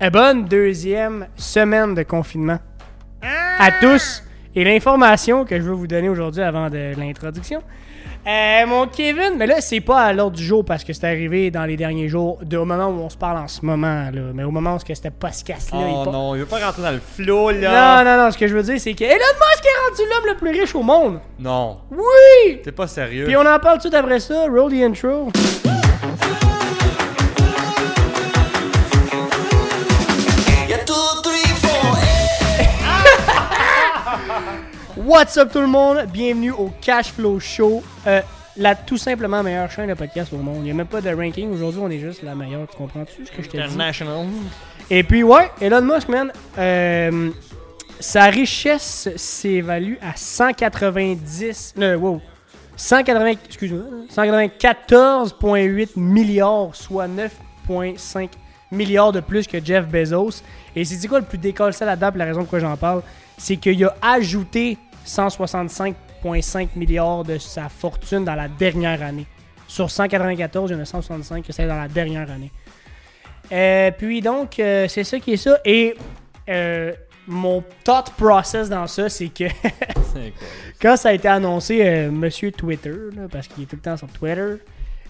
Eh, bonne deuxième semaine de confinement à tous. Et l'information que je veux vous donner aujourd'hui avant de l'introduction. euh, mon Kevin, mais là, c'est pas à l'ordre du jour parce que c'est arrivé dans les derniers jours, de, au moment où on se parle en ce moment, là. Mais au moment où c'était pas ce casse-là. Oh non, il veut pas rentrer dans le flow non, là. non, non, ce que je veux dire, c'est que Elon Musk est rendu l'homme le plus riche au monde. Non, Oui! t'es pas sérieux. Puis on en parle tout après ça. Roll the intro. What's up tout le monde? Bienvenue au Cash Flow Show. Euh, la tout simplement meilleure chaîne de podcast au monde. Il n'y a même pas de ranking. Aujourd'hui, on est juste la meilleure. Tu comprends-tu ce que je te dis? International. Et puis, ouais, Elon Musk, man, euh, sa richesse s'évalue à 190. Euh, wow. 180, excuse-moi, 194,8 milliards, soit 9,5 milliards de plus que Jeff Bezos. Et c'est quoi le plus décollé là-dedans, la raison pourquoi j'en parle, c'est qu'il a ajouté 165,5 milliards de sa fortune dans la dernière année. Sur 194, il y en a 165 que c'est dans la dernière année. Euh, puis donc, euh, c'est ça qui est ça. Et euh, mon thought process dans ça, c'est que quand ça a été annoncé, Monsieur Twitter, là, parce qu'il est tout le temps sur Twitter,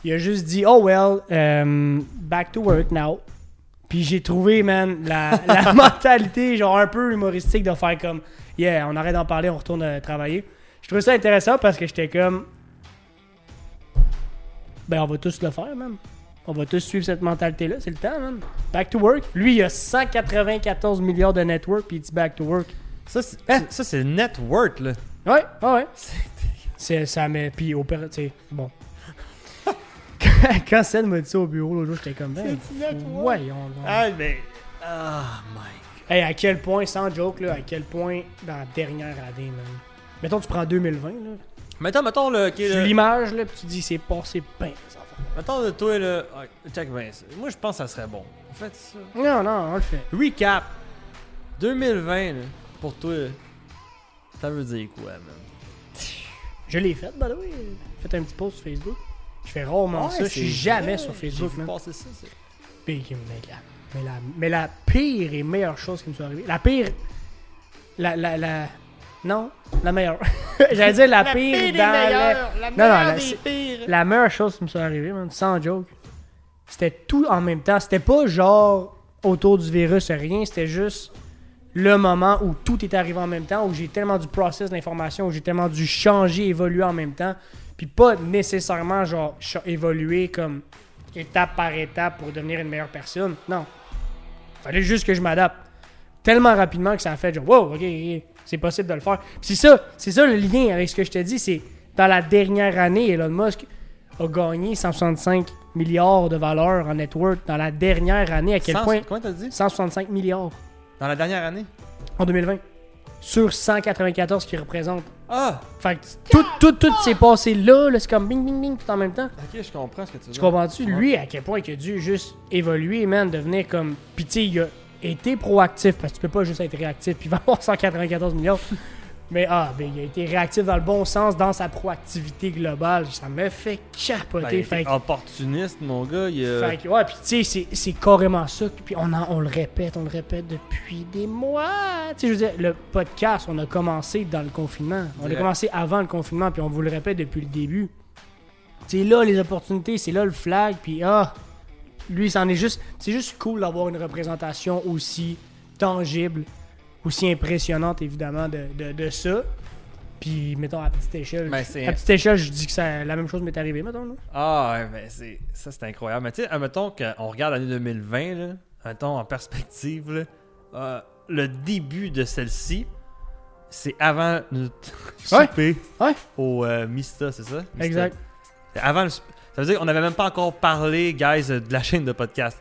il a juste dit Oh well, back to work now. Puis j'ai trouvé, man, la, la mentalité, genre un peu humoristique de faire comme Yeah, on arrête d'en parler, on retourne euh, travailler. Je trouvais ça intéressant parce que j'étais comme Ben, on va tous le faire, man. On va tous suivre cette mentalité-là, c'est le temps, man. Back to work. Lui, il a 194 milliards de network, puis il dit back to work. Ça, c'est Hein? ça, c'est net worth là. Ouais, ouais, ouais. C'est ça, mais puis au tu sais, bon. Quand Sen m'a dit ça au bureau l'autre jour, j'étais comme, ben, voyons donc. Ah, mais. Ah, my. Hey, à quel point, sans joke, là, à quel point dans la dernière année, man. Mettons, tu prends 2020, là. Mettons, mettons, le. ok, Tu le- l'image, là, puis tu dis, c'est passé bien, les enfants. Mettons, le toi, le. ah, check ça. Moi, je pense que ça serait bon. En fait, ça. Non, non, on le fait. Recap. 2020, là, pour toi, là, ça veut dire quoi, man? Je l'ai fait, by the way. J'ai fait un petit post sur Facebook. Je fais rarement ça, je suis jamais sur Facebook, J'ai man. vu passer ça, c'est. Puis, mais la, mais, la, mais la pire et meilleure chose qui me soit arrivée. La pire. La. la, la non, la meilleure. J'allais dire la, pire dans la- la Non, non, la- c'est- pires. La meilleure chose qui me soit arrivée, man, sans joke. C'était tout en même temps. C'était pas genre autour du virus, rien. C'était juste le moment où tout est arrivé en même temps, où j'ai tellement dû process l'information, où j'ai tellement dû changer, évoluer en même temps. Puis pas nécessairement genre évoluer comme étape par étape pour devenir une meilleure personne. Non. Fallait juste que je m'adapte. Tellement rapidement que ça a fait genre wow, ok, c'est possible de le faire. Puis c'est ça, c'est ça le lien avec ce que je te dis, c'est dans la dernière année, Elon Musk a gagné 165 milliards de valeur en network dans la dernière année. À quel point? Comment t'as dit? 165 milliards Dans la dernière année? en 2020 sur 194 qui représente. Ah! Fait que tout, tout, tout s'est passé là, là c'est comme bing, bing, bing, tout en même temps. Ok, je comprends ce que tu veux Tu comprends-tu? Ouais. Lui, à quel point il a dû juste évoluer, man, devenir comme. Puis, tu il a été proactif, parce que tu peux pas juste être réactif, puis il va avoir 194 millions. Mais, ah, ben, il a été réactif dans le bon sens, dans sa proactivité globale. Ça me fait Ben, capoter. il fait, opportuniste, mon gars. Il, a- fait que, ouais, puis, tu sais, c'est- carrément ça. Puis, on, en- on le répète, on le répète depuis des mois. Tu sais, je veux dire, le podcast, on a commencé dans le confinement. On a Direct. commencé avant le confinement, puis on vous le répète depuis le début. C'est là les opportunités, c'est là le flag, puis ah, lui, c'en est juste, c'est juste cool d'avoir une représentation aussi tangible, aussi impressionnante évidemment de, de, de ça. Puis mettons à petite échelle, Ben, à petite échelle, je dis que ça, la même chose m'est arrivée, mettons. Là. Ah, ouais, ben, c'est... ça, c'est incroyable. Mais tu sais, admettons qu'on regarde l'année 2020, là, mettons en perspective, là, euh, le début de celle-ci, c'est avant notre Ouais. souper Ouais. au euh, Mista, c'est ça? Mista. Exact. Avant le Ça veut dire qu'on n'avait même pas encore parlé, guys, de la chaîne de podcast.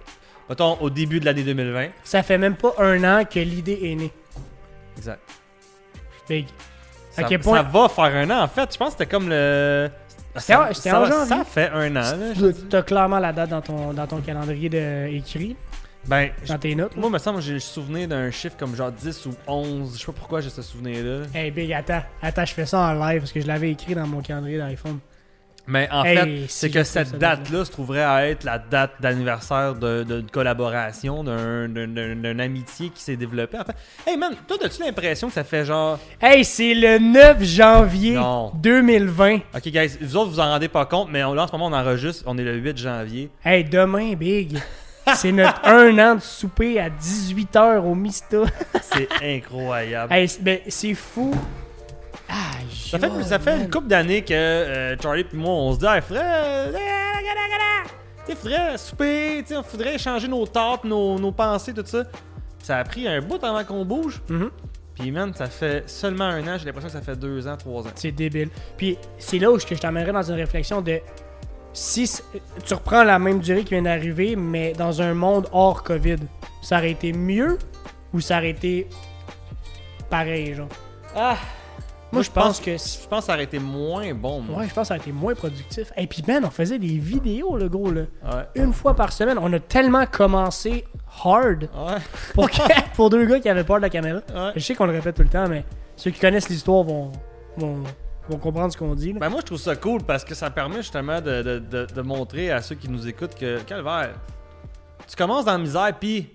Mettons au début de l'année 2020. Ça fait même pas un an que l'idée est née. Exact. Big. Ça, À quel point- ça va faire un an, en fait. Je pense que c'était comme le... C'était en- c'était ça, en janvier. ça fait un an. Tu as clairement la date dans ton, dans ton calendrier de, écrit, Ben, dans tes notes. moi, me semble, j'ai le souvenir d'un chiffre comme genre 10 ou 11. Je sais pas pourquoi j'ai ce souvenir-là. Hey Big, attends, attends, je fais ça en live parce que je l'avais écrit dans mon calendrier d'iPhone. Mais en Hey, fait, si c'est que cette date-là se trouverait à être la date d'anniversaire d'une collaboration, d'un- d'un- d'un- d'une amitié qui s'est développée. En fait, hey man, toi, as-tu l'impression que ça fait genre. Hey, c'est le 9 janvier Non. 2020. Ok, guys, vous autres, vous en rendez pas compte, mais là, en ce moment, on enregistre. On est le 8 janvier. Hey, demain, Big. c'est notre un an de souper à 18h au Mista. C'est incroyable. hey, ben, c'est fou. Ah, Ça fait, ça fait une couple d'années que euh, Charlie et moi, on se dit, hey, faudrait. euh, faudrait souper, sais, faudrait échanger nos thoughts, nos, nos pensées, tout ça. Ça a pris un bout avant qu'on bouge. Mhm. Puis, man, ça fait seulement un an, j'ai l'impression que ça fait deux ans, trois ans. C'est débile. Puis c'est là où je je t'emmènerais dans une réflexion de si tu reprends la même durée qui vient d'arriver, mais dans un monde hors COVID, ça aurait été mieux ou ça aurait été pareil, genre? Ah! Moi, je pense que. Je pense que ça aurait été moins bon, moi. Ouais, je pense que ça aurait été moins productif. Et puis, man, on faisait des vidéos, le gros, là. Ouais. Une fois par semaine. On a tellement commencé hard Ouais. pour, que- pour deux gars qui avaient peur de la caméra. Ouais. Je sais qu'on le répète tout le temps, mais ceux qui connaissent l'histoire vont, vont, vont comprendre ce qu'on dit. là. Ben moi je trouve ça cool parce que ça permet justement de, de- de- de montrer à ceux qui nous écoutent que calvaire, tu commences dans la misère puis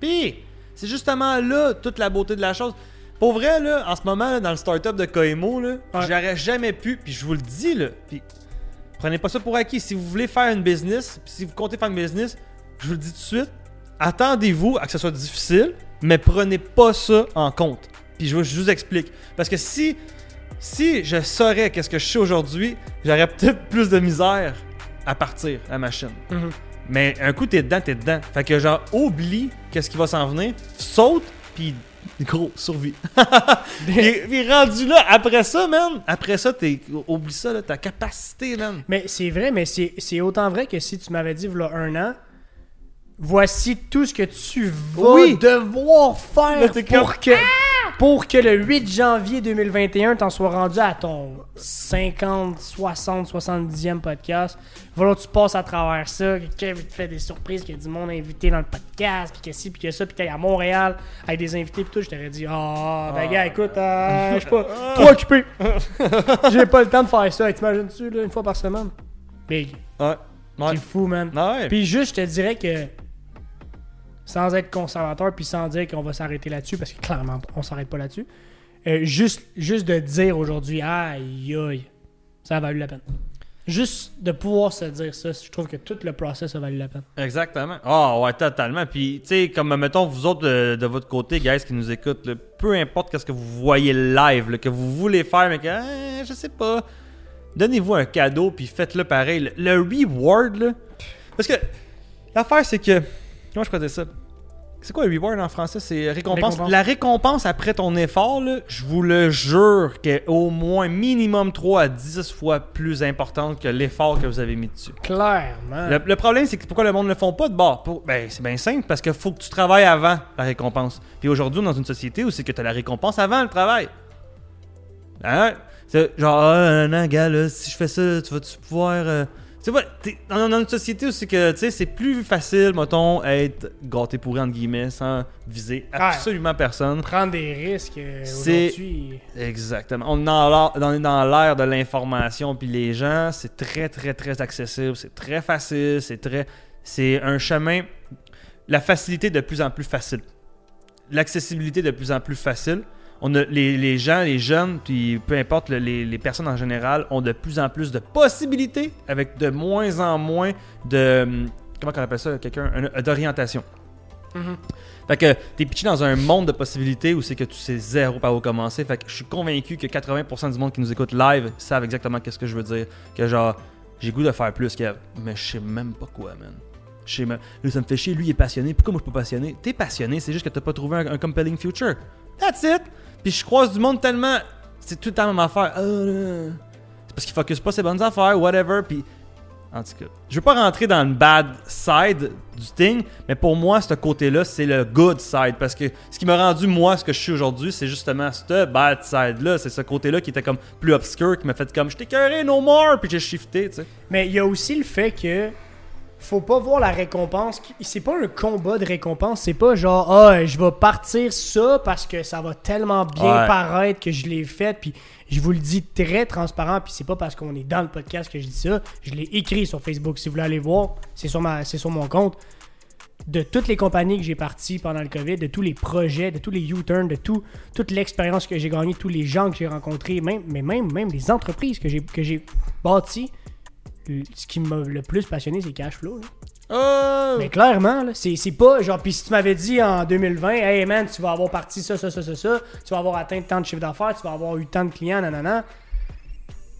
puis c'est justement là toute la beauté de la chose. Pour vrai là, en ce moment là, dans le startup de Koemo là, Ouais. j'aurais jamais pu puis je vous le dis là, puis prenez pas ça pour acquis si vous voulez faire une business, puis si vous comptez faire une business, je vous le dis tout de suite, attendez-vous à que ce soit difficile, mais prenez pas ça en compte. Puis je, vous- je vous explique parce que si si je saurais qu'est-ce que je sais aujourd'hui, j'aurais peut-être plus de misère à partir la machine. Mhm. Mais un coup t'es dedans, t'es dedans. Fait que genre oublie qu'est-ce qui va s'en venir, saute puis gros survie. puis, puis rendu là après ça, man, après ça t'es oublie ça là, ta capacité, man. Mais c'est vrai, mais c'est c'est autant vrai que si tu m'avais dit, voilà un an, voici tout ce que tu vas Oui. devoir faire Là, pour comme- que, pour que le 8 janvier 2021, t'en sois rendu à ton 50, 60, 70e podcast. Voilà, tu passes à travers ça, que Kev te fait des surprises, qu'il y a du monde invité dans le podcast, puis que ci, puis que ça, puis t'es à Montréal avec des invités, puis tout, je t'aurais dit, ah, ben gars, écoute, euh, je suis pas trop occupé. J'ai pas le temps de faire ça. T'imagines-tu, là, une fois par semaine? Big. Ouais. C'est fou, man. Ah ouais. Puis juste, je te dirais que sans être conservateur, puis sans dire qu'on va s'arrêter là-dessus, parce que clairement, on s'arrête pas là-dessus. euh, juste, juste de dire aujourd'hui, aïe, aïe, ça a valu la peine. Juste de pouvoir se dire ça, je trouve que tout le process a valu la peine. Exactement. Ah ouais, totalement. Puis, tu sais, comme mettons, vous autres de, de votre côté, guys, qui nous écoutent, peu importe qu'est-ce que vous voyez live, que vous voulez faire, mais que, ah, je sais pas, donnez-vous un cadeau, puis faites-le pareil. Le, le reward, là, parce que l'affaire, c'est que, comment je dire ça? C'est quoi le reward en français? C'est récompense. Récompense. La récompense après ton effort, là, je vous le jure qu'elle est au moins minimum 3 à 10 fois plus importante que l'effort que vous avez mis dessus. Clairement. Le, le problème, c'est que pourquoi le monde ne le font pas de bord? Pour- ben, c'est bien simple, parce qu'il faut que tu travailles avant la récompense. Puis aujourd'hui, dans une société où c'est que tu as la récompense avant le travail. Hein? C'est genre, ah, non, gars, là, si je fais ça, tu vas-tu pouvoir. euh, Tu t'es dans, dans une société où c'est que, tu sais, c'est plus facile, mettons, être gâté pourri, entre guillemets, sans viser absolument personne. Prendre des risques euh, aujourd'hui. Exactement. On est dans l'ère- on est dans l'ère de l'information, puis les gens, c'est très, très, très accessible, c'est très facile, c'est très. C'est un chemin. La facilité de plus en plus facile. L'accessibilité de plus en plus facile. On a, les, les gens, les jeunes, puis peu importe, le- les, les personnes en général, ont de plus en plus de possibilités avec de moins en moins de. hum, Comment on appelle ça Quelqu'un un- D'orientation. Mhm. Fait que t'es pitché dans un monde de possibilités où c'est que tu sais zéro par où commencer. Fait que je suis convaincu que 80% du monde qui nous écoute live savent exactement qu'est-ce que je veux dire. Que genre, j'ai goût de faire plus que. Mais je sais même pas quoi, man. Je sais même. Là, ça me fait chier, lui il est passionné. Pourquoi moi je suis pas passionné? T'es passionné, c'est juste que t'as pas trouvé un, un compelling future. That's it. Puis je croise du monde tellement. C'est tout le temps la même affaire. Ah, là. C'est parce qu'il focus pas ses bonnes affaires, whatever. Puis en tout cas, je veux pas rentrer dans le bad side du thing, mais pour moi, ce côté-là, c'est le good side. Parce que ce qui m'a rendu, moi, ce que je suis aujourd'hui, c'est justement ce bad side-là. C'est ce côté-là qui était comme plus obscur, qui m'a fait comme je t'ai no more, puis j'ai shifté, tu sais. Mais il y a aussi le fait que faut pas voir la récompense. C'est pas un combat de récompense. C'est pas genre, ah, je vais partir ça parce que ça va tellement bien Ouais. paraître que je l'ai fait. Puis je vous le dis très transparent. Puis c'est pas parce qu'on est dans le podcast que je dis ça. Je l'ai écrit sur Facebook. Si vous voulez aller voir, c'est sur, ma, c'est sur mon compte. De toutes les compagnies que j'ai parties pendant le COVID, de tous les projets, de tous les U-turns, de tout, toute l'expérience que j'ai gagnée, tous les gens que j'ai rencontrés, même, mais même, même les entreprises que j'ai, bâties, ce qui m'a le plus passionné, c'est cash flow. là. Oh! Mais clairement, là, c'est, c'est pas genre. Puis si tu m'avais dit en 2020, hey man, tu vas avoir parti ça, ça, ça, ça, ça, tu vas avoir atteint tant de chiffre d'affaires, tu vas avoir eu tant de clients, nanana.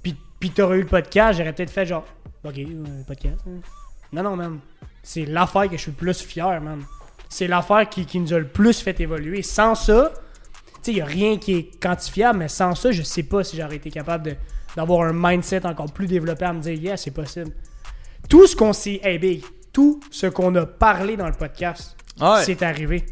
Puis, puis t'aurais eu le podcast, j'aurais peut-être fait genre, ok, euh, podcast. hein. Non, non, man. C'est l'affaire que je suis le plus fier, man. C'est l'affaire qui, qui nous a le plus fait évoluer. Sans ça, tu sais, il a rien qui est quantifiable, mais sans ça, je sais pas si j'aurais été capable de- d'avoir un mindset encore plus développé à me dire, yeah, c'est possible. Tout ce qu'on s'est. Hey, big, tout ce qu'on a parlé dans le podcast, Ouais. c'est arrivé.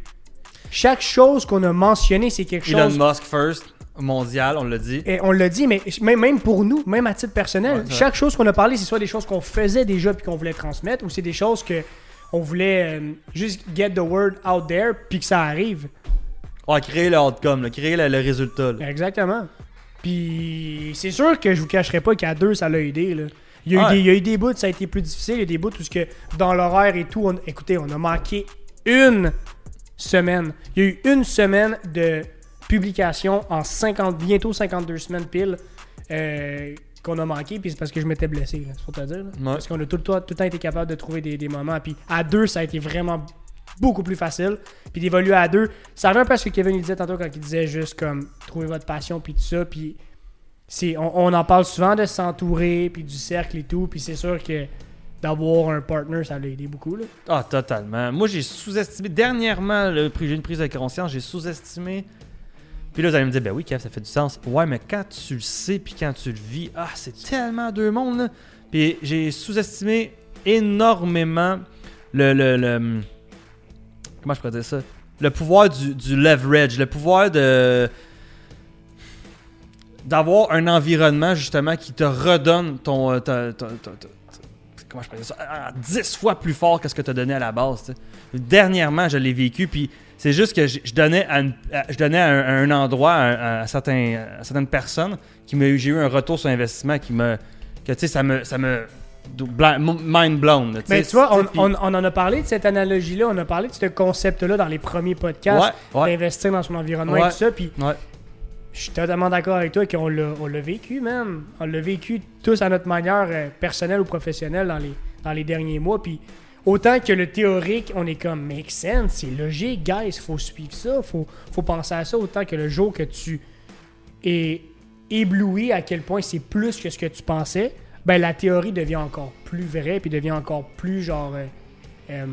Chaque chose qu'on a mentionné, c'est quelque Elon chose. Musk first, mondial, on l'a dit. Et on l'a dit, mais même, pour nous, même à titre personnel, Ouais, chaque chose qu'on a parlé, c'est soit des choses qu'on faisait déjà puis qu'on voulait transmettre, ou c'est des choses que on voulait euh, juste get the word out there puis que ça arrive. Ouais, créer le outcome, là, créer le, le résultat. là. Exactement. Puis c'est sûr que je vous cacherai pas qu'à deux, ça l'a aidé. Là. Il, y a eu des, il y a eu des bouts, ça a été plus difficile. Il y a des bouts où que dans l'horaire et tout, on- écoutez, on a manqué une semaine. Il y a eu une semaine de publication en 50, bientôt 52 semaines pile euh, qu'on a manqué. Puis c'est parce que je m'étais blessé, c'est pour te dire. là. Ouais. Parce qu'on a tout le, temps, tout le temps été capable de trouver des, des moments. Puis à deux, ça a été vraiment beaucoup plus facile. Puis d'évoluer à deux, ça revient un peu à ce que Kevin il disait tantôt quand il disait juste comme trouver votre passion puis tout ça. Puis on, on en parle souvent de s'entourer puis du cercle et tout. Puis c'est sûr que d'avoir un partner, ça l'a aidé beaucoup. Là. Ah, totalement. Moi, j'ai sous-estimé. Dernièrement, j'ai une prise de conscience, j'ai sous-estimé. Puis là, vous allez me dire, ben oui, Kev, ça fait du sens. Ouais, mais quand tu le sais, puis quand tu le vis, ah, c'est tellement deux mondes, là. Puis j'ai sous-estimé énormément le, le- Comment je pourrais ça? Le pouvoir du, du leverage, le pouvoir de. D'avoir un environnement, justement, qui te redonne ton. euh, comment je pourrais ça, à 10 fois plus fort que ce que tu as donné à la base. tu sais. Dernièrement, je l'ai vécu, puis c'est juste que je, donnais à, une- je donnais à un, endroit, à, certaines personnes, qui j'ai eu un retour sur investissement qui me. que tu sais, ça me. Ça me mind blown. là, Mais tu vois, on, puis- on- on en a parlé de cette analogie-là, on a parlé de ce concept-là dans les premiers podcasts, Ouais, ouais. d'investir dans son environnement et tout ça. Puis je suis totalement d'accord avec toi qu'on l'a, vécu, man. On l'a vécu tous à notre manière, euh, personnelle ou professionnelle, dans les, dans les derniers mois. Puis autant que le théorique, on est comme make sense, c'est logique, guys, faut suivre ça, faut, faut penser à ça. Autant que le jour que tu es ébloui à quel point c'est plus que ce que tu pensais, ben la théorie devient encore plus vraie, puis devient encore plus genre. euh, euh,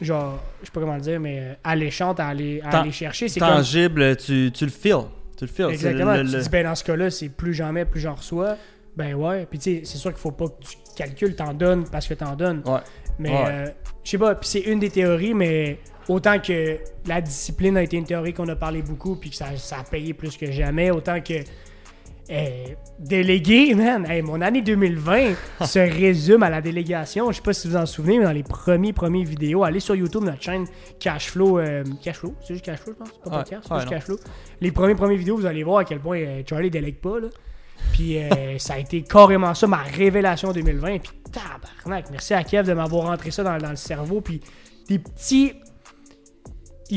genre, je sais pas comment le dire, mais euh, alléchante à aller, à Tan- aller chercher. C'est comme. Tangible, tu, tu le feels. Tu le Exactement. le- tu le- dis, ben dans ce cas-là, c'est plus j'en mets, plus j'en reçois. Ben ouais. Puis tu sais, c'est sûr qu'il faut pas que tu calcules, t'en donnes parce que t'en donnes. Ouais. Mais Ouais. euh, je sais pas, puis c'est une des théories, mais autant que la discipline a été une théorie qu'on a parlé beaucoup, puis que ça, ça a payé plus que jamais, autant que eh, délégué, man, hey, mon année 2020 se résume à la délégation. Je sais pas si vous vous en souvenez, mais dans les premiers, premiers vidéos, allez sur YouTube, notre chaîne Cashflow. euh, Cashflow, c'est juste Cashflow, je pense, c'est pas Ouais. podcast, c'est Ouais, juste. Cashflow. Les premiers, premiers vidéos, vous allez voir à quel point euh, Charlie délègue pas, là. Puis euh, ça a été carrément ça, ma révélation 2020. Puis tabarnak, merci à Kev de m'avoir rentré ça dans, dans le cerveau. Puis des petits...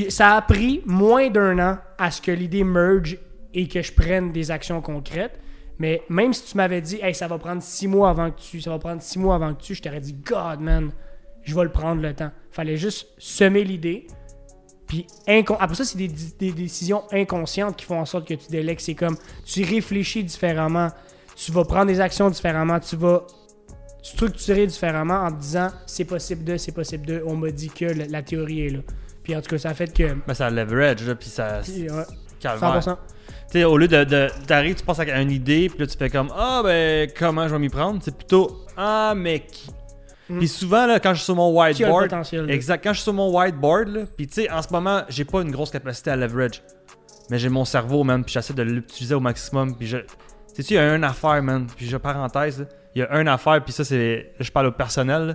Ça a pris moins d'un an à ce que l'idée merge et que je prenne des actions concrètes. Mais même si tu m'avais dit, hey, ça va prendre six mois avant que tu, ça va prendre six mois avant que tu, je t'aurais dit, God, man, je vais le prendre le temps. Fallait juste semer l'idée. Puis incon- après ça, c'est des, des décisions inconscientes qui font en sorte que tu délègues. C'est comme tu réfléchis différemment, tu vas prendre des actions différemment, tu vas structurer différemment en te disant c'est possible de, c'est possible de. On m'a dit que la, la théorie est là. Puis en tout cas, ça a fait que. Ben, ça leverage, là, puis ça. Puis, ouais, calvaire. 100%. Sais, au lieu de, de t'arrives, tu penses à une idée, puis là tu fais comme ah ben comment je vais m'y prendre, c'est plutôt ah qui? Mm. Puis souvent là quand je suis sur mon whiteboard, exact, quand je suis sur mon whiteboard là, puis tu sais en ce moment j'ai pas une grosse capacité à leverage, mais j'ai mon cerveau man, puis j'essaie de l'utiliser au maximum, puis je, sais tu il y a une affaire man, puis je parenthèse, il y a une affaire, puis ça c'est, je parle au personnel,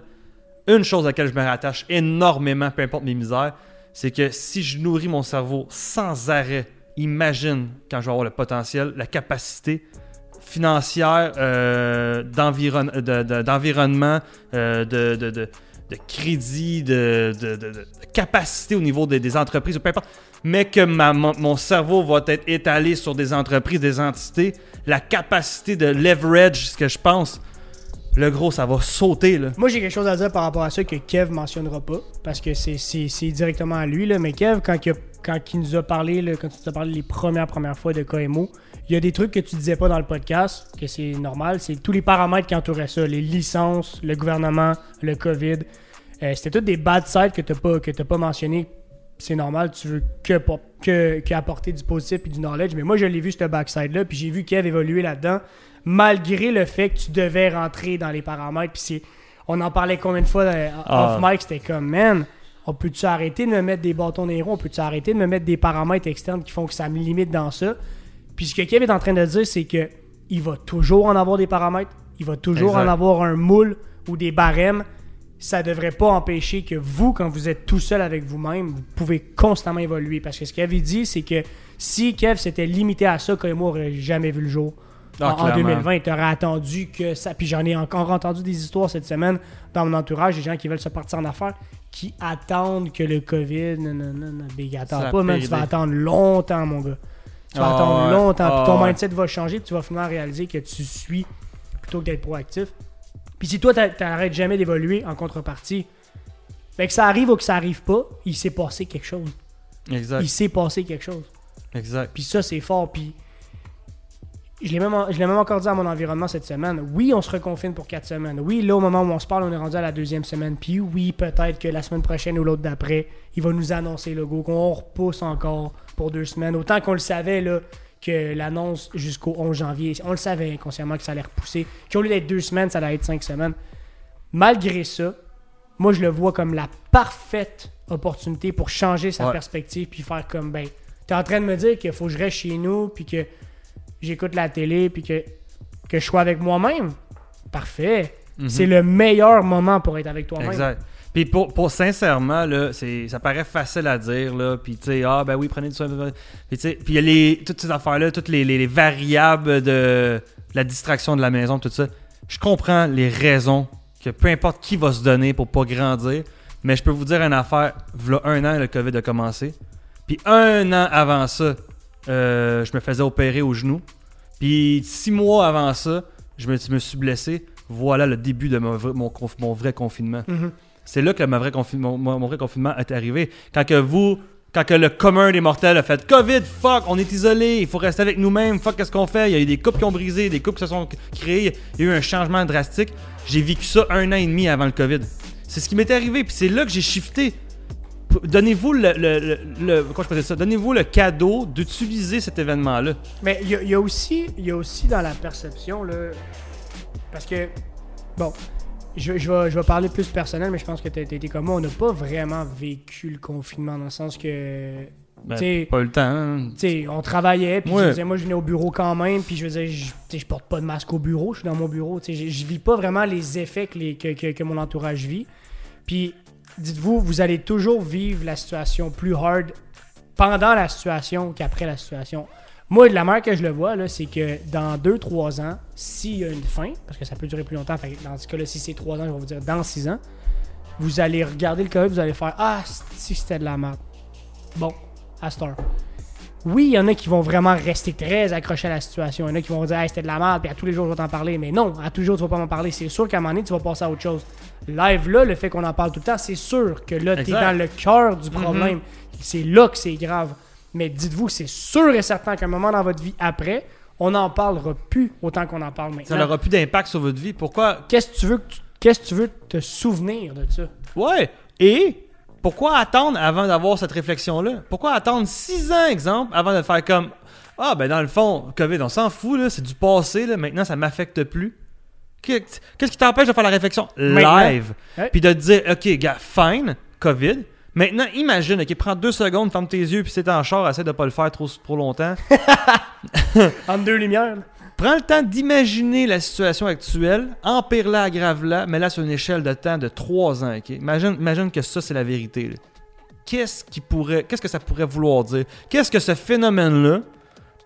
là. une chose à laquelle je me rattache énormément, peu importe mes misères, c'est que si je nourris mon cerveau sans arrêt, imagine quand je vais avoir le potentiel, la capacité financière, euh, d'environ- de- de- d'environnement, euh, de, crédit, de, capacité au niveau des, entreprises, peu importe, mais que mon, mon cerveau va être étalé sur des entreprises, des entités, la capacité de leverage, ce que je pense, le gros, ça va sauter. Là. Moi, j'ai quelque chose à dire par rapport à ça que Kev mentionnera pas, parce que c'est- directement à lui. Là. Mais Kev, quand, il nous a parlé, quand tu nous as parlé les premières, premières fois de KMO, il y a des trucs que tu disais pas dans le podcast, que c'est normal. C'est tous les paramètres qui entouraient ça, les licences, le gouvernement, le COVID. Euh, C'était tous des bad sides que tu n'as pas, que pas mentionné. C'est normal, tu veux que, que, que apporter du positif et du knowledge. Mais moi, je l'ai vu, ce backside-là, puis j'ai vu Kev évoluer là-dedans, malgré le fait que tu devais rentrer dans les paramètres. Puis c'est on en parlait combien de fois euh, Ah. off mic, c'était comme, man, on peut-tu arrêter de me mettre des bâtons dans les roues, on peut-tu arrêter de me mettre des paramètres externes qui font que ça me limite dans ça? Puis ce que Kev est en train de dire, c'est que il va toujours en avoir des paramètres, il va toujours Exact. en avoir un moule ou des barèmes. Ça devrait pas empêcher que vous, quand vous êtes tout seul avec vous-même, vous pouvez constamment évoluer. Parce que ce Kev dit, c'est que si Kev s'était limité à ça, moi aurait jamais vu le jour Ah, en, en clairement. 2020, il t'aurait attendu que ça. Puis j'en ai encore entendu des histoires cette semaine dans mon entourage, des gens qui veulent se partir en affaires, qui attendent que le COVID. Non, non, non, non. Attends pas, man. Tu vas attendre longtemps, mon gars. Tu vas Ah, attendre longtemps. Puis ton Ah, mindset va changer, puis tu vas finalement réaliser que tu suis plutôt que d'être proactif. Puis si toi, t'a- t'arrêtes jamais d'évoluer en contrepartie, ben que ça arrive ou que ça arrive pas, il s'est passé quelque chose. Exact. Il s'est passé quelque chose. Exact. Puis ça, c'est fort. Puis je l'ai même, je l'ai même encore dit à mon environnement cette semaine. Oui, on se reconfine pour quatre semaines. Oui, là, au moment où on se parle, on est rendu à la deuxième semaine. Puis oui, peut-être que la semaine prochaine ou l'autre d'après, il va nous annoncer le go, qu'on repousse encore pour deux semaines. Autant qu'on le savait, là, que l'annonce jusqu'au 11 janvier, on le savait inconsciemment que ça allait repousser. Qu'au lieu d'être deux semaines, ça allait être cinq semaines. Malgré ça, moi, je le vois comme la parfaite opportunité pour changer sa Ouais. perspective puis faire comme, ben, t'es en train de me dire qu'il faut que je reste chez nous puis que j'écoute la télé puis que, que je sois avec moi-même. Parfait. Mhm. C'est le meilleur moment pour être avec toi-même. Exact. Puis pour, pour sincèrement, là, ça paraît facile à dire, là. Puis tu sais, ah ben oui, prenez du soin. Puis il y a les, toutes ces affaires-là, toutes les, les- les variables de la distraction de la maison, tout ça. Je comprends les raisons que peu importe qui va se donner pour pas grandir. Mais je peux vous dire une affaire, v'là un an, le COVID a commencé. Puis un an avant ça, euh, je me faisais opérer au genou. Puis six mois avant ça, je me, je me suis blessé. Voilà le début de mon, vrai- mon conf- mon vrai confinement. Mhm. C'est là que ma vraie confi- mon, mon- mon vrai confinement est arrivé. Quand que vous, quand que le commun des mortels a fait COVID, fuck, on est isolé, il faut rester avec nous-mêmes, fuck, qu'est-ce qu'on fait? Il y a eu des couples qui ont brisé, des couples qui se sont créés, il y a eu un changement drastique. J'ai vécu ça un an et demi avant le COVID. C'est ce qui m'est arrivé, puis c'est là que j'ai shifté. Donnez-vous le, le, le- le- comment je peux dire ça? Donnez-vous le cadeau d'utiliser cet événement-là. Mais il y, a- il y a aussi, il y a aussi dans la perception, là, parce que, bon, je, je vais, je vais parler plus personnel, mais je pense que tu as été comme moi, on n'a pas vraiment vécu le confinement dans le sens que, Ben, pas eu le temps. hein. on travaillait, puis Ouais. moi je venais au bureau quand même, puis je dire, je, tu sais, je porte pas de masque au bureau, je suis dans mon bureau, tu sais, je, je vis pas vraiment les effets que, les, que, que- que mon entourage vit. Puis, dites-vous, vous allez toujours vivre la situation plus hard pendant la situation qu'après la situation. Moi, de la manière que je le vois, c'est que dans 2-3 ans, s'il y a une fin, parce que ça peut durer plus longtemps, dans ce cas-là, si c'est 3 ans, je vais vous dire dans 6 ans, vous allez regarder le COVID, vous allez faire Ah, si c'était de la merde. Bon, à cette heure. Oui, il y en a qui vont vraiment rester très accrochés à la situation. Il y en a qui vont dire hey, c'était de la merde, puis à tous les jours je vais t'en parler. Mais non, à tous les jours tu vas pas m'en parler. C'est sûr qu'à un moment donné, tu vas passer à autre chose. Live là, le fait qu'on en parle tout le temps, c'est sûr que là, tu es dans le cœur du problème. C'est là que c'est grave. Mais dites-vous, c'est sûr et certain qu'à un moment dans votre vie après, on n'en parlera plus autant qu'on en parle Ça maintenant. n'aura plus d'impact sur votre vie. Pourquoi? Qu'est-ce que tu veux que tu- Qu'est-ce que tu veux te souvenir de ça? Ouais. Et pourquoi attendre avant d'avoir cette réflexion-là? Pourquoi attendre six ans, exemple, avant de faire comme Ah, ben dans le fond, COVID, on s'en fout, là, c'est du passé, là, maintenant ça m'affecte plus. Que- Qu'est-ce qui t'empêche de faire la réflexion? Live? Puis de te dire, OK, gars, fine, COVID. Maintenant, imagine, OK, prends deux secondes, ferme tes yeux, puis c'est en char, essaie de pas le faire trop, trop longtemps. En deux lumières. Prends le temps d'imaginer la situation actuelle, empire-la, aggrave-la, mais là sur une échelle de temps de 3 ans. ok? Imagine, imagine que ça, c'est la vérité. Qu'est-ce qui pourrait, qu'est-ce que ça pourrait vouloir dire? Qu'est-ce que ce phénomène-là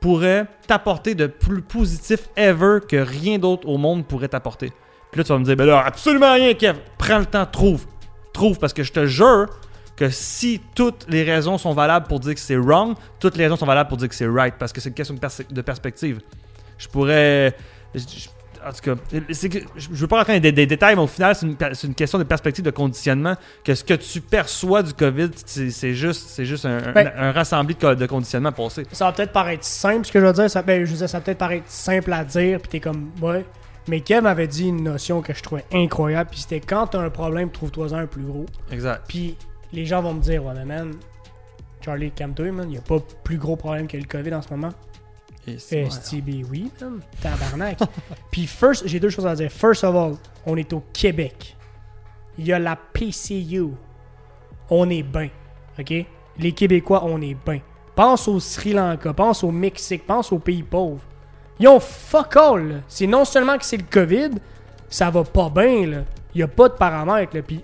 pourrait t'apporter de plus positif ever que rien d'autre au monde pourrait t'apporter? Puis là, tu vas me dire, ben là, absolument rien, Kev. Prends le temps, trouve. Trouve, parce que je te jure que si toutes les raisons sont valables pour dire que c'est wrong, toutes les raisons sont valables pour dire que c'est right, parce que c'est une question de perspective. Je pourrais. je- en tout cas, que, je veux pas rentrer dans des, des détails, mais au final, c'est une, question de perspective de conditionnement. Que ce que tu perçois du COVID, c'est juste, c'est juste un, Ben- un rassemblé de, de conditionnement passé. Ça va peut-être paraître simple, ce que je veux dire. Ça, ben, je veux dire, ça va peut-être paraître simple à dire, puis t'es comme, ouais. Mais Kev m'avait dit une notion que je trouvais incroyable, puis c'était quand t'as un problème, trouve-toi un plus gros. Exact. Puis les gens vont me dire, ouais, mais man, Charlie, calme-toi, man, y a pas plus gros problème que le COVID en ce moment. C'est- Eh, STB, oui, man, tabarnak. Puis first, j'ai deux choses à dire. First of all, on est au Québec. Il y a la PCU. On est bien, ok? Les Québécois, on est bien. Pense au Sri Lanka, pense au Mexique, pense aux pays pauvres. Ils ont fuck all. C'est non seulement que c'est le COVID, ça va pas bien, là. Il y a pas de paramètres, là. Puis,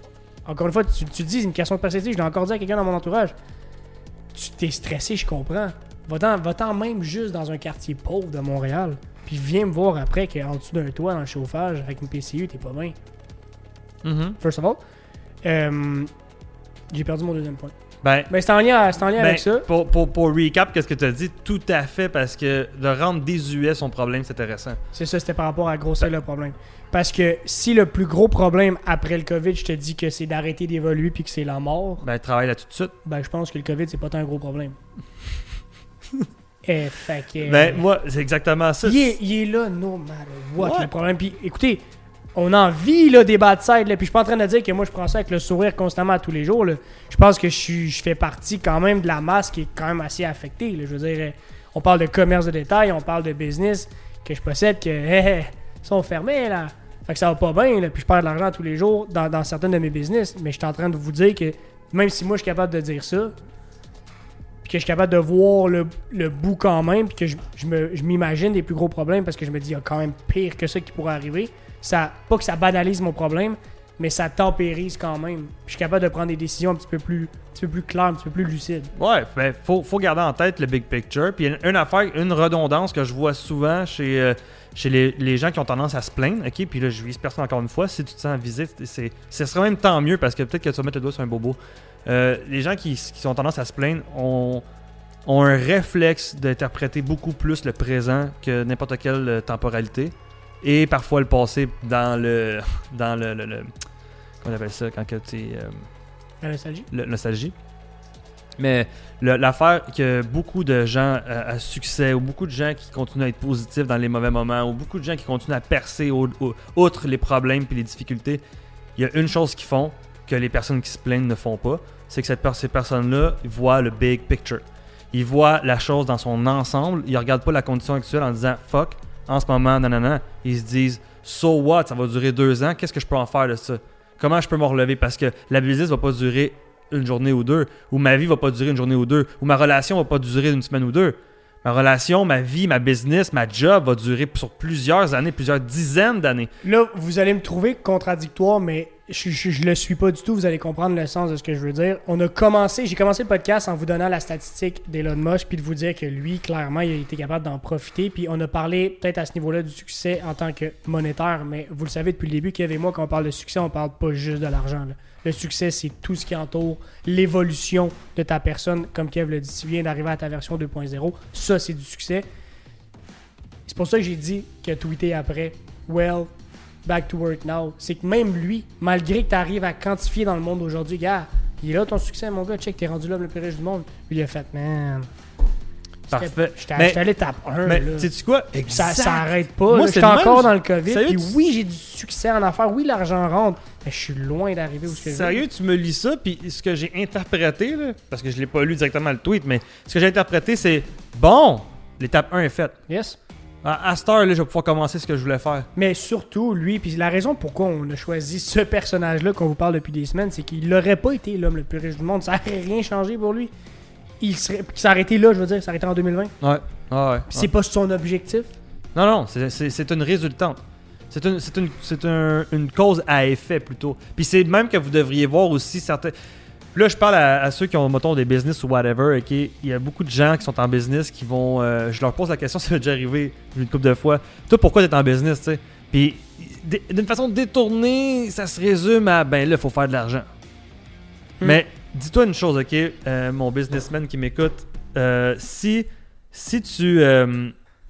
encore une fois, tu, tu dis, c'est une question de perspective. Je l'ai encore dit à quelqu'un dans mon entourage. Tu t'es stressé, je comprends. Va-t'en même juste dans un quartier pauvre de Montréal. Puis viens me voir après qu'en dessous d'un toit, dans le chauffage, avec une PCU, t'es pas bien. Mhm. First of all. Euh, J'ai perdu mon deuxième point. Ben, Mais c'est en lien, en lien Ben, avec ça. Pour, pour, pour recap, qu'est-ce que tu as dit? Tout à fait, parce que de rendre désuet son problème, c'est intéressant. C'est ça, c'était par rapport à grossir le problème. Parce que si le plus gros problème après le COVID, je te dis que c'est d'arrêter d'évoluer puis que c'est la mort, Ben, travaille là tout de suite. ben je pense que le COVID, c'est pas tant un gros problème. Eh, fait que. Ben, moi, c'est exactement ça. il, est, il est là, no matter what, le problème. Puis écoutez, on en vit là, des bad sides. Là, puis je suis pas en train de dire que moi je prends ça avec le sourire constamment à tous les jours. là. Je pense que je, suis, je fais partie quand même de la masse qui est quand même assez affectée. là. Je veux dire, euh, on parle de commerce de détail, on parle de business que je possède, que hé, hé, sont fermés là. Fait que ça va pas bien, là, puis je perds de l'argent tous les jours dans, dans certains de mes business. Mais je suis en train de vous dire que même si moi je suis capable de dire ça, puis que je suis capable de voir le, le bout quand même, puis que je, je m'imagine des plus gros problèmes parce que je me dis, il y a quand même pire que ça qui pourrait arriver. Ça, pas que ça banalise mon problème, mais ça tempérise quand même. Puis je suis capable de prendre des décisions un petit peu plus, un petit peu plus claires, un petit peu plus lucides. Ouais, ben, faut, faut garder en tête le big picture. Puis une, une affaire, une redondance que je vois souvent chez, euh, chez les, les gens qui ont tendance à se plaindre, ok? Puis là, je vise personne encore une fois. Si tu te sens visé, ce serait même tant mieux parce que peut-être que tu vas mettre le doigt sur un bobo. Euh, les gens qui, qui ont tendance à se plaindre ont, ont un réflexe d'interpréter beaucoup plus le présent que n'importe quelle euh, temporalité. Et parfois le passé dans le. dans le. le- le- comment on appelle ça quand tu es. euh, La nostalgie. le- nostalgie. Mais l'affaire que beaucoup de gens euh, à succès, ou beaucoup de gens qui continuent à être positifs dans les mauvais moments, ou beaucoup de gens qui continuent à percer au- au- outre les problèmes et les difficultés, il y a une chose qu'ils font que les personnes qui se plaignent ne font pas, c'est que cette ces personnes-là voient le big picture. Ils voient la chose dans son ensemble, ils regardent pas la condition actuelle en disant fuck, en ce moment, nanana. Ils se disent so what, ça va durer deux ans, qu'est-ce que je peux en faire de ça? Comment je peux me relever? Parce que la business va pas durer une journée ou deux, ou ma vie va pas durer une journée ou deux, ou ma relation va pas durer une semaine ou deux. Ma relation, ma vie, ma business, ma job va durer sur plusieurs années, plusieurs dizaines d'années. Là, vous allez me trouver contradictoire, mais je, le suis pas du tout. Vous allez comprendre le sens de ce que je veux dire. On a commencé, j'ai commencé le podcast en vous donnant la statistique d'Elon Musk, puis de vous dire que lui, clairement, il a été capable d'en profiter. Puis on a parlé peut-être à ce niveau-là du succès en tant que monétaire, mais vous le savez depuis le début, Kev et moi, quand on parle de succès, on parle pas juste de l'argent. Le succès, c'est tout ce qui entoure l'évolution de ta personne. Comme Kev l'a dit, tu viens d'arriver à ta version 2.0. Ça, c'est du succès. C'est pour ça que j'ai dit qu'il a tweeté après Well, back to work now. C'est que même lui, malgré que tu arrives à quantifier dans le monde aujourd'hui, gars, il est là ton succès, mon gars, check, t'es rendu là le plus riche du monde. Lui, il a fait, man. Parfait. J'étais Mais- j'étais allé tape 1. Mais sais-tu quoi? Ça, Exact. ça arrête pas. Moi, J'étais encore dans le COVID. Sérieux, Puis tu- oui, j'ai du succès en affaires. Oui, l'argent rentre. Mais je suis loin d'arriver où je. Sérieux, tu me lis ça, puis ce que j'ai interprété, là, parce que je l'ai pas lu directement le tweet, mais ce que j'ai interprété, c'est bon, l'étape 1 est faite. Yes. À, à cette heure, là, je vais pouvoir commencer ce que je voulais faire. Mais surtout, lui, puis la raison pourquoi on a choisi ce personnage-là qu'on vous parle depuis des semaines, c'est qu'il n'aurait pas été l'homme le plus riche du monde. Ça n'aurait rien changé pour lui. Il serait, arrêté là, je veux dire, s'arrêter en 2020. Puis Ouais. Ah ouais. c'est pas son objectif. Non, non, c'est- c'est c'est une résultante. C'est une, c'est une, c'est un- une cause à effet plutôt. Puis c'est même que vous devriez voir aussi certains. Là, je parle à, à ceux qui ont, mettons, des business ou whatever. ok? Il y a beaucoup de gens qui sont en business qui vont. euh, je leur pose la question, ça m'est déjà arrivé une couple de fois. Toi, pourquoi t'es en business, tu sais? Puis d'une façon détournée, ça se résume à ben là, il faut faire de l'argent. Hmm. Mais dis-toi une chose, ok, euh, mon businessman qui m'écoute, euh, si, si tu.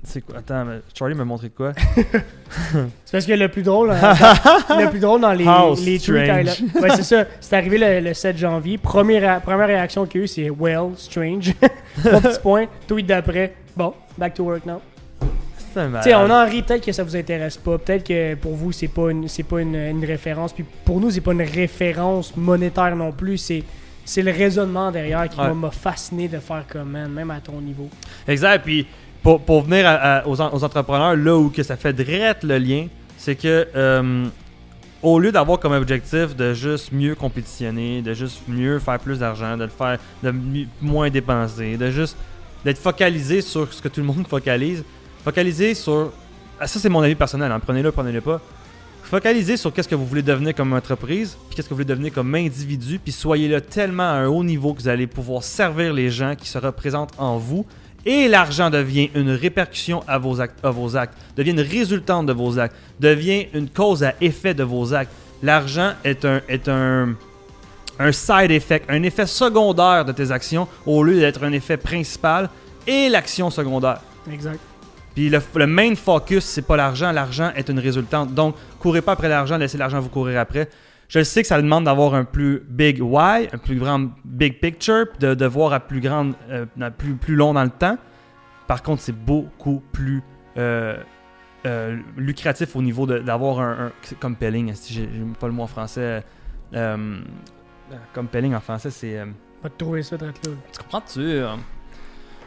C'est quoi? Attends, mais Charlie m'a montré quoi? C'est parce que le plus drôle, hein, le plus drôle dans les, How les tweets, Ouais, c'est ça. C'est arrivé le, le 7 janvier. Première, première réaction qu'il y a eu, c'est Well, strange. Trois petits points. Tweet d'après. Bon, back to work now. C'est un Tu sais, on en rit, peut-être que ça vous intéresse pas. Peut-être que pour vous, c'est pas une, c'est pas une, une référence. Puis pour nous, c'est pas une référence monétaire non plus. C'est, c'est le raisonnement derrière qui Ouais. m'a- m'a fasciné de faire comme man, même à ton niveau. Exact. Puis pour, venir aux, en- aux entrepreneurs, là où que ça fait direct le lien, c'est que euh, au lieu d'avoir comme objectif de juste mieux compétitionner, de juste mieux faire plus d'argent, de le faire de moins dépenser, de juste d'être focalisé sur ce que tout le monde focalise, focaliser sur ah, ça c'est mon avis personnel, hein, prenez-le, prenez-le pas. Focalisez sur qu'est-ce que vous voulez devenir comme entreprise, puis qu'est-ce que vous voulez devenir comme individu, puis soyez là tellement à un haut niveau que vous allez pouvoir servir les gens qui se représentent en vous, et l'argent devient une répercussion à vos actes, à vos actes, devient une résultante de vos actes, devient une cause à effet de vos actes. L'argent est un, est un, un side effect, un effet secondaire de tes actions au lieu d'être un effet principal et l'action secondaire. Exact. Puis le, le main focus, c'est pas l'argent. L'argent est une résultante. Donc, courez pas après l'argent, laissez l'argent vous courir après. Je sais que ça demande d'avoir un plus big why, un plus grand big picture, de, de voir à plus grande, euh, à plus, plus long dans le temps. Par contre, c'est beaucoup plus euh, euh, lucratif au niveau de- d'avoir un, un- c'est compelling. Si j'ai j'ai pas le mot en français. euh, euh, compelling en français, c'est. euh, Va te trouver ça, d'être là. tu comprends-tu?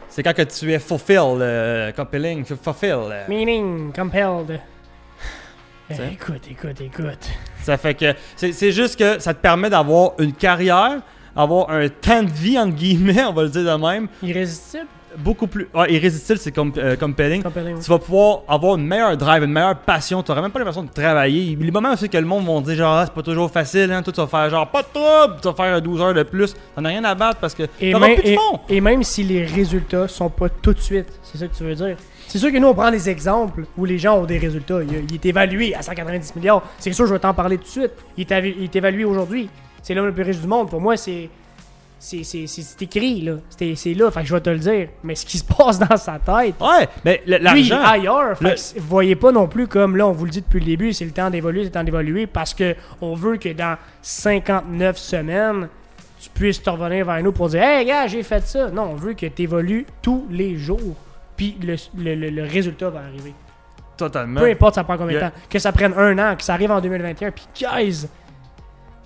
C'est quand que tu es fulfill, euh, compelling, fulfill. euh. Meaning, compelled. Eh, T'sais. écoute, écoute, écoute. Ça fait que c'est juste que ça te permet d'avoir une carrière, avoir un temps de vie entre guillemets, on va le dire de même, Irrésistible? beaucoup plus ah, irrésistible, c'est com- euh, compelling. Compelling. oui. Tu vas pouvoir avoir une meilleure drive, une meilleure passion. Tu n'auras même pas l'impression de travailler. Les moments aussi que le monde va dire genre ah, c'est pas toujours facile, hein, toi tu vas faire genre pas de trouble, tu vas faire 12 heures de plus. T'en as rien à battre parce que Et, même- plus de et- fond. et même si les résultats sont pas tout de suite, c'est ça que tu veux dire? C'est sûr que nous, on prend des exemples où les gens ont des résultats. Il, il est évalué à 190 milliards. C'est sûr, je vais t'en parler tout de suite. Il est, avi- il est évalué aujourd'hui. C'est l'homme le plus riche du monde. Pour moi, c'est. C'est c'est- c'est- écrit, là. C'est c'est là, fait que je vais te le dire. Mais ce qui se passe dans sa tête, Ouais, mais le- lui, il est l'argent. ailleurs. Fait le- que c'est- voyez pas non plus comme là, on vous le dit depuis le début, c'est le temps d'évoluer, c'est le temps d'évoluer parce que on veut que dans 59 semaines, tu puisses te revenir vers nous pour dire Hey, gars, j'ai fait ça. Non, on veut que tu évolues tous les jours. Puis le, le- le- le résultat va arriver. Totalement. Peu importe ça prend combien de temps. Que ça prenne un an, que ça arrive en 2021. Puis, guys,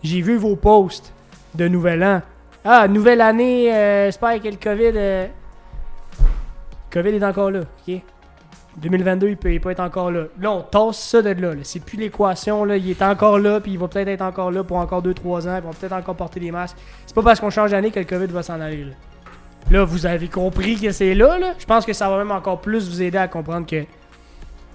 j'ai vu vos posts de Nouvel An. Ah, nouvelle année, euh, j'espère que le COVID. euh, COVID est encore là, ok? 2022, il peut, il peut être encore là. Là, on tasse ça de là. là. C'est plus l'équation, là. Il est encore là, puis il va peut-être être encore là pour encore 2-3 ans. Ils vont peut-être encore porter des masques. C'est pas parce qu'on change d'année que le COVID va s'en aller, là. Là, vous avez compris que c'est là, là. Je pense que ça va même encore plus vous aider à comprendre que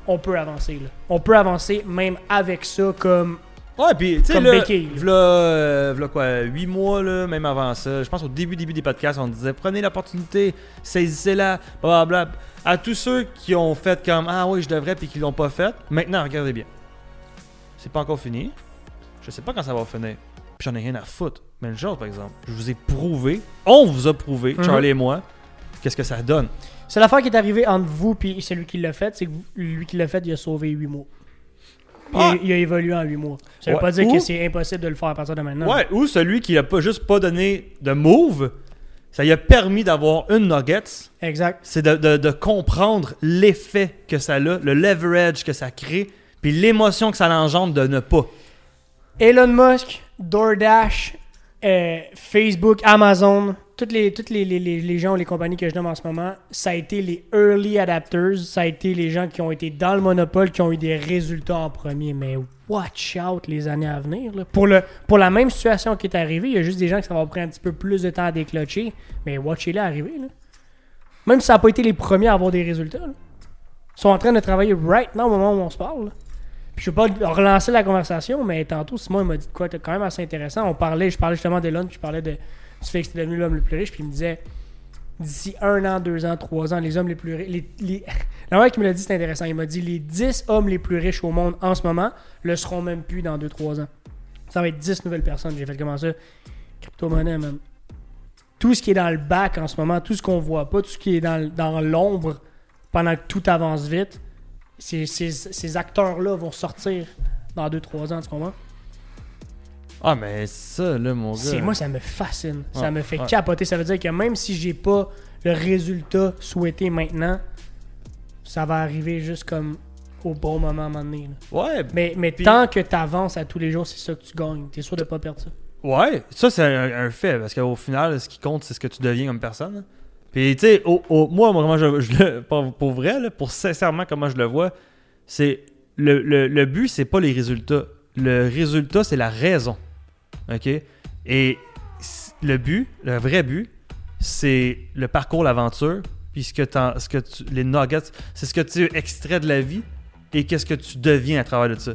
on peut avancer, là. On peut avancer même avec ça comme... Ouais, puis tu sais, là, béquille, là. v'là, euh, v'là quoi, 8 mois, là, même avant ça, je pense au début, début des podcasts, on disait prenez l'opportunité, saisissez-la, blablabla. À tous ceux qui ont fait comme Ah oui, je devrais, puis qui l'ont pas fait, maintenant, regardez bien. C'est pas encore fini. Je sais pas quand ça va finir. Puis j'en ai rien à foutre. Mais une chose, par exemple, je vous ai prouvé, on vous a prouvé, Mhm. Charlie et moi, qu'est-ce que ça donne. C'est l'affaire qui est arrivée entre vous et celui qui l'a fait, c'est que lui qui l'a fait, il a sauvé 8 mois. Puis Ah. il, il a évolué en 8 mois. Ça veut Ouais. pas dire Ou- que c'est impossible de le faire à partir de maintenant. Ouais, ou celui qui a pas juste pas donné de move, ça lui a permis d'avoir une nuggets. Exact. c'est de, de- de comprendre l'effet que ça a, le leverage que ça crée, puis l'émotion que ça engendre de ne pas. Elon Musk, DoorDash, euh, Facebook, Amazon, toutes les, toutes les, les, les- les gens, les compagnies que je nomme en ce moment, ça a été les early adapters, ça a été les gens qui ont été dans le monopole, qui ont eu des résultats en premier. Mais watch out les années à venir. Pour, la même situation qui est arrivée, il y a juste des gens qui ça va prendre un petit peu plus de temps à déclocher, mais watchez-les arriver. Là. Même si ça n'a pas été les premiers à avoir des résultats. là. sont en train de travailler right now au moment où on se parle. Je veux pas relancer la conversation, mais tantôt, Simon il m'a dit de quoi de quand même assez intéressant. On parlait, je parlais justement d'Elon, puis je parlais de, du fait que c'était devenu l'homme le plus riche, puis il me disait d'ici un an, deux ans, trois ans, les hommes les plus riches. Les, les... Qui me l'a dit, c'est intéressant. Il m'a dit les 10 hommes les plus riches au monde en ce moment le seront même plus dans deux, trois ans. Ça va être 10 nouvelles personnes. J'ai fait comment ça? Crypto-monnaie, man. Tout ce qui est dans le bac en ce moment, tout ce qu'on voit pas, tout ce qui est dans l'ombre pendant que tout avance vite, ces, ces, ces acteurs-là vont sortir dans 2-3 ans, tu comprends? Ah, mais ça, là, mon gars. C'est- Moi, ça me fascine. ça Ouais, me fait capoter. Ça veut dire que même si j'ai pas le résultat souhaité maintenant, ça va arriver juste comme au bon moment à un moment donné. là. Ouais, Mais, mais tant que tu avances à tous les jours, c'est ça que tu gagnes. T'es sûr de pas perdre ça? Ouais, ça c'est un, un fait, parce qu'au final, ce qui compte, c'est ce que tu deviens comme personne. Puis, tu sais, moi, je, le- pour, pour vrai, pour sincèrement, comment je le vois, c'est le, le, le but, c'est pas les résultats. Le résultat, c'est la raison. OK? Et le but, le vrai but, c'est le parcours, l'aventure, puis ce que, ce que les nuggets, c'est ce que tu extrais de la vie et qu'est-ce que tu deviens à travers de ça.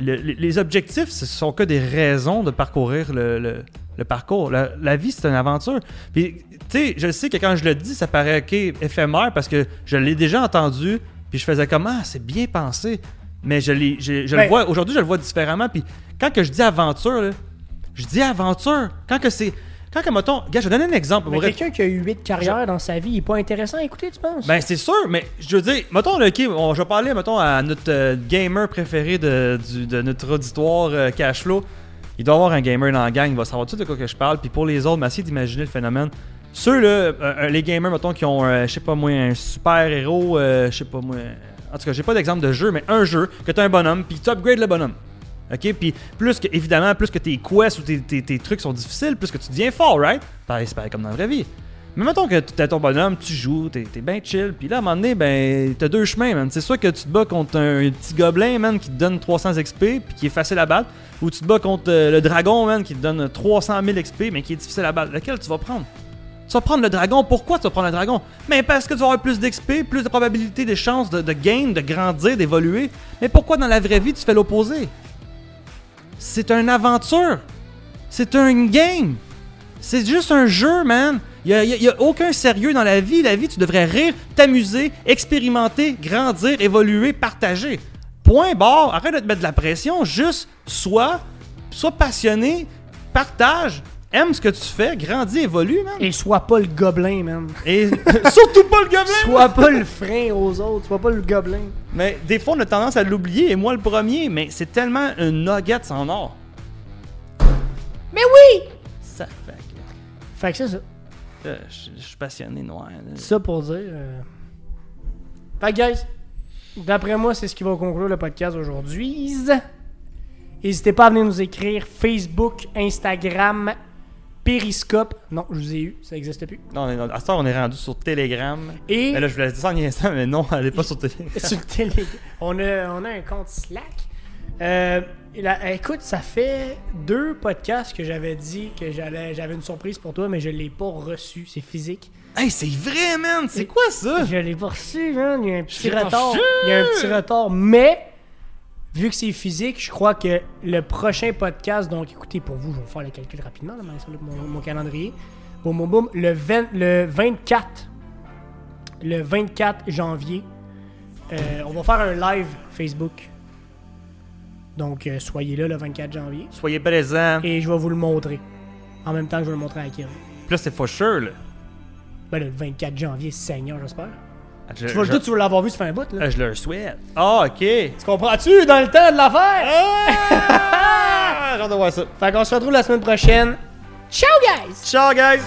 Le- le- les objectifs, ce sont que des raisons de parcourir le, le- le parcours. La, la vie, c'est une aventure. Puis, tu sais, je sais que quand je le dis, ça paraît ok, éphémère parce que je l'ai déjà entendu, puis je faisais comme ah, c'est bien pensé. Mais je, je, je Ben- le vois, aujourd'hui, je le vois différemment. Puis, quand que je dis aventure, là, je dis aventure. Quand que c'est. Quand que, mettons, gars, je vais donner un exemple. Quelqu'un qui a eu 8 carrières dans sa vie, il est pas intéressant à écouter, tu penses? ben, c'est sûr, mais je veux dire, mettons, là, ok, on- je vais parler, mettons, à notre euh, gamer préféré de, du- de notre auditoire euh, Cashflow. Il doit avoir un gamer dans la gang, il va savoir tout de quoi que je parle. Puis pour les autres, mais essayez d'imaginer le phénomène. Ceux, là, euh, les gamers, mettons, qui ont, euh, je sais pas moi, un super héros, euh, je sais pas moi. En tout cas, j'ai pas d'exemple de jeu, mais un jeu, que t'as un bonhomme, puis tu upgrades le bonhomme. OK? Puis plus que, évidemment, plus que tes quests ou tes, tes- tes trucs sont difficiles, plus que tu deviens fort, right? Pareil, c'est pareil comme dans la vraie vie. Mais mettons que t'as ton bonhomme, tu joues, t'es es bien chill, puis là, à un moment donné, ben, t'as deux chemins, man. C'est soit que tu te bats contre un, petit gobelin, man, qui te donne 300 XP, puis qui est facile à battre, ou tu te bats contre euh, le dragon, man, qui te donne 300 000 XP, mais qui est difficile à battre. Lequel tu vas prendre? Tu vas prendre le dragon. Pourquoi tu vas prendre le dragon? Mais parce que tu vas avoir plus d'XP, plus de probabilité, des chances de, de gain, de grandir, d'évoluer. Mais pourquoi dans la vraie vie tu fais l'opposé? C'est une aventure. C'est un game. C'est juste un jeu, man. Il n'y a, aucun sérieux dans la vie. La vie, tu devrais rire, t'amuser, expérimenter, grandir, évoluer, partager. Point barre. Arrête de te mettre de la pression. Juste sois, sois passionné, partage, aime ce que tu fais, grandis, évolue, man. Et sois pas le gobelin, man. Et surtout pas le gobelin! Sois pas le frein aux autres, sois pas le gobelin. Mais des fois, on a tendance à l'oublier, et moi le premier, mais c'est tellement un nugget en or. Mais oui! Ça fait que. Fait que c'est ça. euh, Je je suis passionné noir. là. Ça pour dire. euh, Fait que, guys, d'après moi, c'est ce qui va conclure le podcast aujourd'hui. N'hésitez pas à venir nous écrire Facebook, Instagram, Periscope. Non, je vous ai eu, ça n'existe plus. Non, on est- à ce temps, on est rendu sur Telegram. Et Mais là, je voulais dire ça en instant, mais non, elle est pas sur Telegram. sur le télé, on a, on a un compte Slack. Euh, écoute, ça fait deux podcasts que j'avais dit que j'allais, j'avais une surprise pour toi, mais je l'ai pas reçu. C'est physique. Hey, c'est vrai, man! C'est quoi ça? Je l'ai pas reçu, man. Il y a un petit retard. Il y a un petit retard. Mais, vu que c'est physique, je crois que le prochain podcast, donc écoutez, pour vous, je vais faire le calcul rapidement, là, mon calendrier. Boum, boum, boum. Le, 20 le 24, le 24 janvier, euh, on va faire un live Facebook. Donc, euh, soyez là le 24 janvier. Soyez présents. Et je vais vous le montrer. En même temps que je vais le montrer à Kim. Puis là, c'est for sure, là. Ben, le 24 janvier, Seigneur, j'espère. Je, Tu vas, je- toi, tu veux l'avoir vu, ça fait un bout, là. euh, je leur souhaite. Ah, ok. Tu comprends-tu dans le temps de l'affaire? Ah! J'ai hâte de voir ça. Fait qu'on se retrouve la semaine prochaine. Ciao, guys! Ciao, guys!